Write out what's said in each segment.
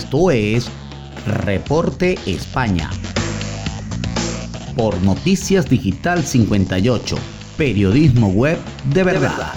Esto es Reporte España. Por Noticias Digital 58, periodismo web de verdad.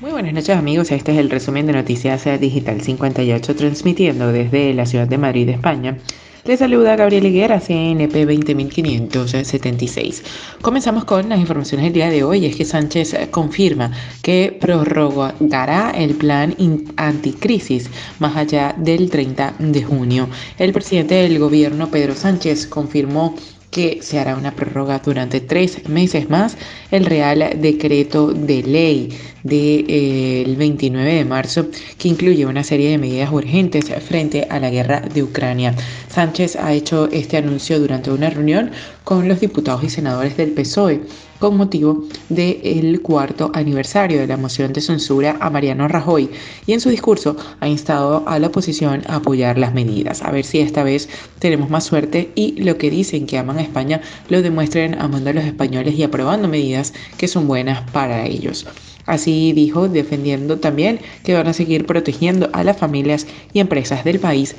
Muy buenas noches amigos, este es el resumen de Noticias Digital 58 transmitiendo desde la ciudad de Madrid, España le saluda Gabriel Higuera, CNP 20576. Comenzamos con las informaciones del día de hoy. Es que Sánchez confirma que prorrogará el plan anticrisis más allá del 30 de junio. El presidente del gobierno, Pedro Sánchez, confirmó que se hará una prórroga durante tres meses más el Real Decreto de Ley del 29 eh, de marzo que incluye una serie de medidas urgentes frente a la guerra de Ucrania. Sánchez ha hecho este anuncio durante una reunión con los diputados y senadores del PSOE con motivo del cuarto aniversario de la moción de censura a Mariano Rajoy y en su discurso ha instado a la oposición a apoyar las medidas. A ver si esta vez tenemos más suerte y lo que dicen que aman a España lo demuestren amando a los españoles y aprobando medidas que son buenas para ellos. Así dijo, defendiendo también que van a seguir protegiendo a las familias y empresas del país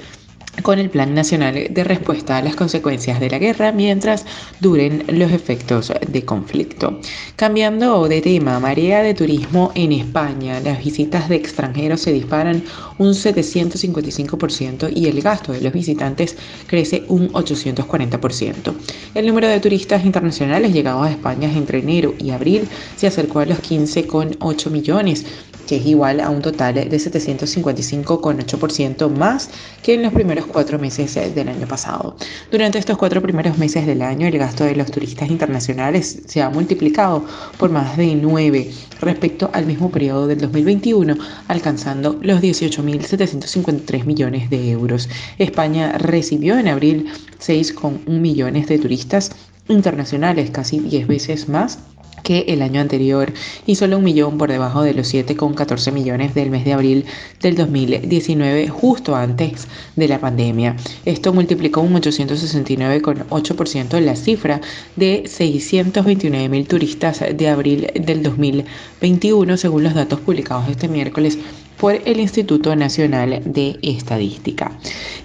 con el Plan Nacional de Respuesta a las Consecuencias de la Guerra mientras duren los efectos de conflicto. Cambiando de tema, marea de turismo en España. Las visitas de extranjeros se disparan un 755% y el gasto de los visitantes crece un 840%. El número de turistas internacionales llegados a España entre enero y abril se acercó a los 15,8 millones que es igual a un total de 755,8% más que en los primeros cuatro meses del año pasado. Durante estos cuatro primeros meses del año, el gasto de los turistas internacionales se ha multiplicado por más de 9 respecto al mismo periodo del 2021, alcanzando los 18.753 millones de euros. España recibió en abril 6,1 millones de turistas internacionales, casi 10 veces más que el año anterior y solo un millón por debajo de los 7,14 millones del mes de abril del 2019, justo antes de la pandemia. Esto multiplicó un 869,8% la cifra de 629 mil turistas de abril del 2021, según los datos publicados este miércoles por el Instituto Nacional de Estadística.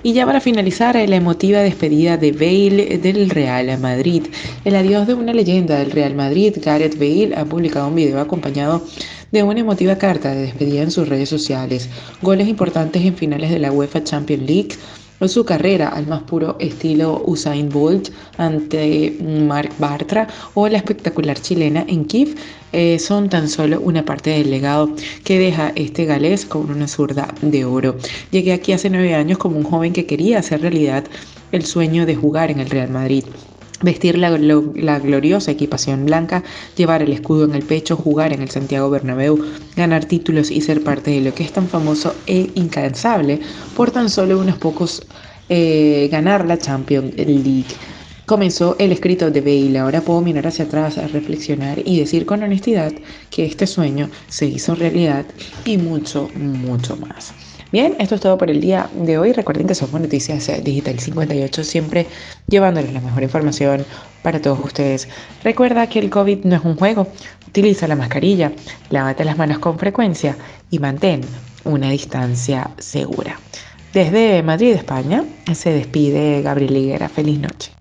Y ya para finalizar, la emotiva despedida de Bale del Real Madrid. El adiós de una leyenda del Real Madrid, Gareth Bale, ha publicado un video acompañado de una emotiva carta de despedida en sus redes sociales, goles importantes en finales de la UEFA Champions League, su carrera al más puro estilo Usain Bolt ante Mark Bartra o la espectacular chilena en Kiev eh, son tan solo una parte del legado que deja este galés con una zurda de oro. Llegué aquí hace nueve años como un joven que quería hacer realidad el sueño de jugar en el Real Madrid. Vestir la, gloriosa equipación blanca, llevar el escudo en el pecho, jugar en el Santiago Bernabéu, ganar títulos y ser parte de lo que es tan famoso e incansable por tan solo unos pocos eh, ganar la Champions League. Comenzó el escrito de Bale, ahora puedo mirar hacia atrás, a reflexionar y decir con honestidad que este sueño se hizo realidad y mucho, mucho más. Bien, esto es todo por el día de hoy. Recuerden que somos Noticias Digital 58, siempre llevándoles la mejor información para todos ustedes. Recuerda que el COVID no es un juego. Utiliza la mascarilla, lávate las manos con frecuencia y mantén una distancia segura. Desde Madrid, España, se despide Gabriel Higuera. Feliz noche.